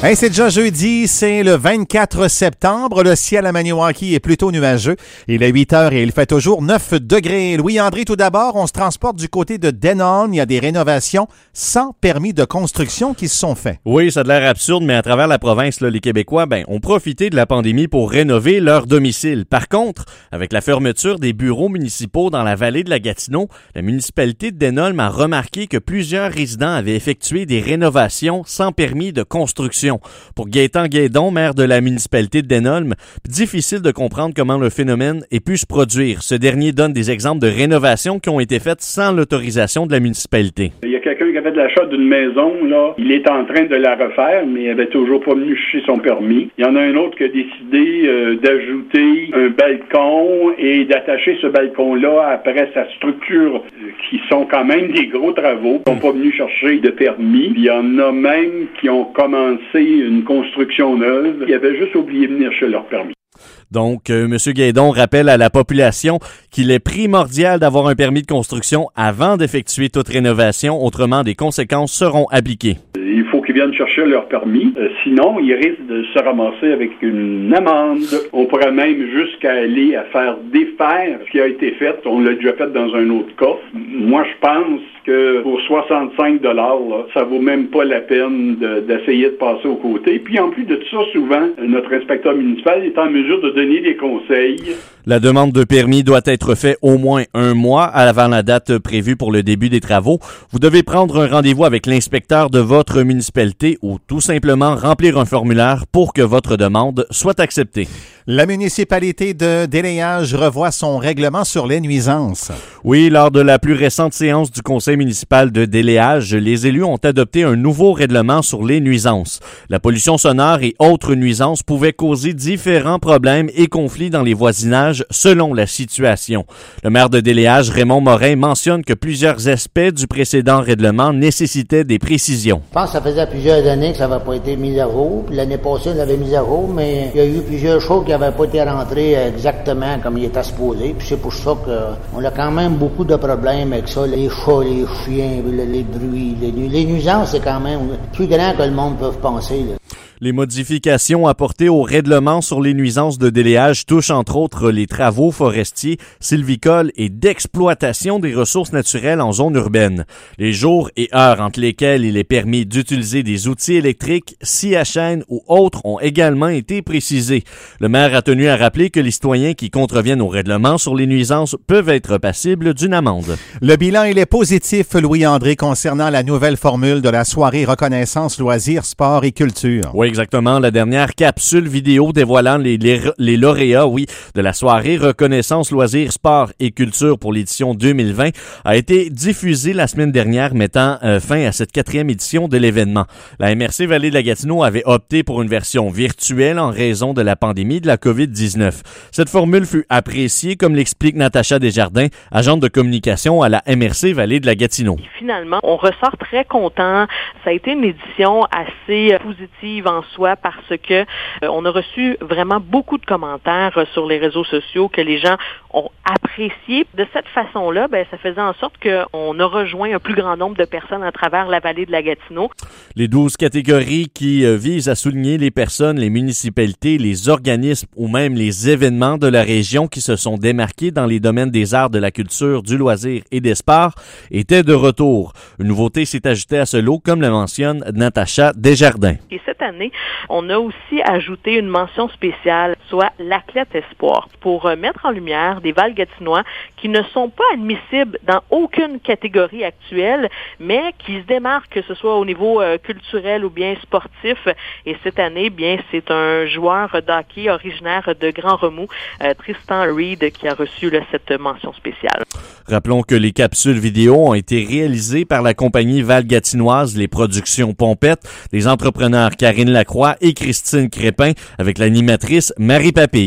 C'est déjà jeudi, c'est le 24 septembre. Le ciel à Maniwaki est plutôt nuageux. Il est 8 heures et il fait toujours 9 degrés. Louis-André, tout d'abord, on se transporte du côté de Denon. Il y a des rénovations sans permis de construction qui se sont faites. Oui, ça a l'air absurde, mais à travers la province, là, les Québécois ben, ont profité de la pandémie pour rénover leur domicile. Par contre, avec la fermeture des bureaux municipaux dans la vallée de la Gatineau, la municipalité de Denholm a remarqué que plusieurs résidents avaient effectué des rénovations sans permis de construction. Pour Gaétan Guédon, maire de la municipalité de Denholm, difficile de comprendre comment le phénomène ait pu se produire. Ce dernier donne des exemples de rénovations qui ont été faites sans l'autorisation de la municipalité. Quelqu'un qui avait de l'achat d'une maison, là. Il est en train de la refaire, mais il avait toujours pas venu chercher son permis. Il y en a un autre qui a décidé euh, d'ajouter un balcon et d'attacher ce balcon-là après sa structure, euh, qui sont quand même des gros travaux. Ils n'ont pas venu chercher de permis. Il y en a même qui ont commencé une construction neuve. Ils avaient juste oublié de venir chez leur permis. Donc, euh, M. Guédon rappelle à la population qu'il est primordial d'avoir un permis de construction avant d'effectuer toute rénovation, autrement des conséquences seront appliquées. Il faut qu'ils viennent chercher leur permis, euh, sinon ils risquent de se ramasser avec une amende. On pourrait même jusqu'à aller à faire défaire ce qui a été fait. On l'a déjà fait dans un autre cas. Moi, je pense que pour 65 dollars, ça vaut même pas la peine d'essayer de, passer aux côtés. Puis en plus de tout ça, souvent, notre inspecteur municipal est en mesure de donner des conseils. La demande de permis doit être faite au moins un mois avant la date prévue pour le début des travaux. Vous devez prendre un rendez-vous avec l'inspecteur de votre municipalité ou tout simplement remplir un formulaire pour que votre demande soit acceptée. La municipalité de Déléage revoit son règlement sur les nuisances. Oui, lors de la plus récente séance du conseil municipal de Déléage, les élus ont adopté un nouveau règlement sur les nuisances. La pollution sonore et autres nuisances pouvaient causer différents problèmes et conflits dans les voisinages selon la situation. Le maire de Déléage, Raymond Morin, mentionne que plusieurs aspects du précédent règlement nécessitaient des précisions. Je pense que ça faisait plusieurs années que ça n'avait pas été mis à jour. L'année passée, on l'avait mis à jour, mais il y a eu plusieurs choses qui n'avait pas été rentré exactement comme il était supposé. C'est pour ça qu'on a quand même beaucoup de problèmes avec ça. Les chats, les chiens, les, bruits, les, nuisances, c'est quand même plus grand que le monde peut penser. Les modifications apportées au règlement sur les nuisances de déléage touchent entre autres les travaux forestiers, sylvicoles et d'exploitation des ressources naturelles en zone urbaine. Les jours et heures entre lesquels il est permis d'utiliser des outils électriques, scie à chaîne ou autres ont également été précisés. Le maire a tenu à rappeler que les citoyens qui contreviennent au règlement sur les nuisances peuvent être passibles d'une amende. Le bilan, il est positif, Louis-André, concernant la nouvelle formule de la soirée reconnaissance loisirs, sport et culture exactement. La dernière capsule vidéo dévoilant les, les, lauréats, oui, de la soirée Reconnaissance, loisirs, sport et culture pour l'édition 2020 a été diffusée la semaine dernière, mettant euh, fin à cette quatrième édition de l'événement. La MRC Vallée de la Gatineau avait opté pour une version virtuelle en raison de la pandémie de la COVID-19. Cette formule fut appréciée, comme l'explique Natacha Desjardins, agente de communication à la MRC Vallée de la Gatineau. Finalement, on ressort très content. Ça a été une édition assez positive en soi parce que euh, on a reçu vraiment beaucoup de commentaires euh, sur les réseaux sociaux que les gens ont apprécié. De cette façon-là, ben, ça faisait en sorte qu'on a rejoint un plus grand nombre de personnes à travers la vallée de la Gatineau. Les douze catégories qui euh, visent à souligner les personnes, les municipalités, les organismes ou même les événements de la région qui se sont démarqués dans les domaines des arts, de la culture, du loisir et des sports étaient de retour. Une nouveauté s'est ajoutée à ce lot, comme le mentionne Natacha Desjardins. Et cette année, on a aussi ajouté une mention spéciale, soit l'athlète espoir, pour euh, mettre en lumière des Valgatinois qui ne sont pas admissibles dans aucune catégorie actuelle, mais qui se démarquent, que ce soit au niveau euh, culturel ou bien sportif. Et cette année, bien, c'est un joueur d'hockey originaire de Grand Remous, euh, Tristan Reed, qui a reçu cette mention spéciale. Rappelons que les capsules vidéo ont été réalisées par la compagnie valgatinoise Les Productions Pompettes, des entrepreneurs Karine Lacroix et Christine Crépin avec l'animatrice Marie Papille.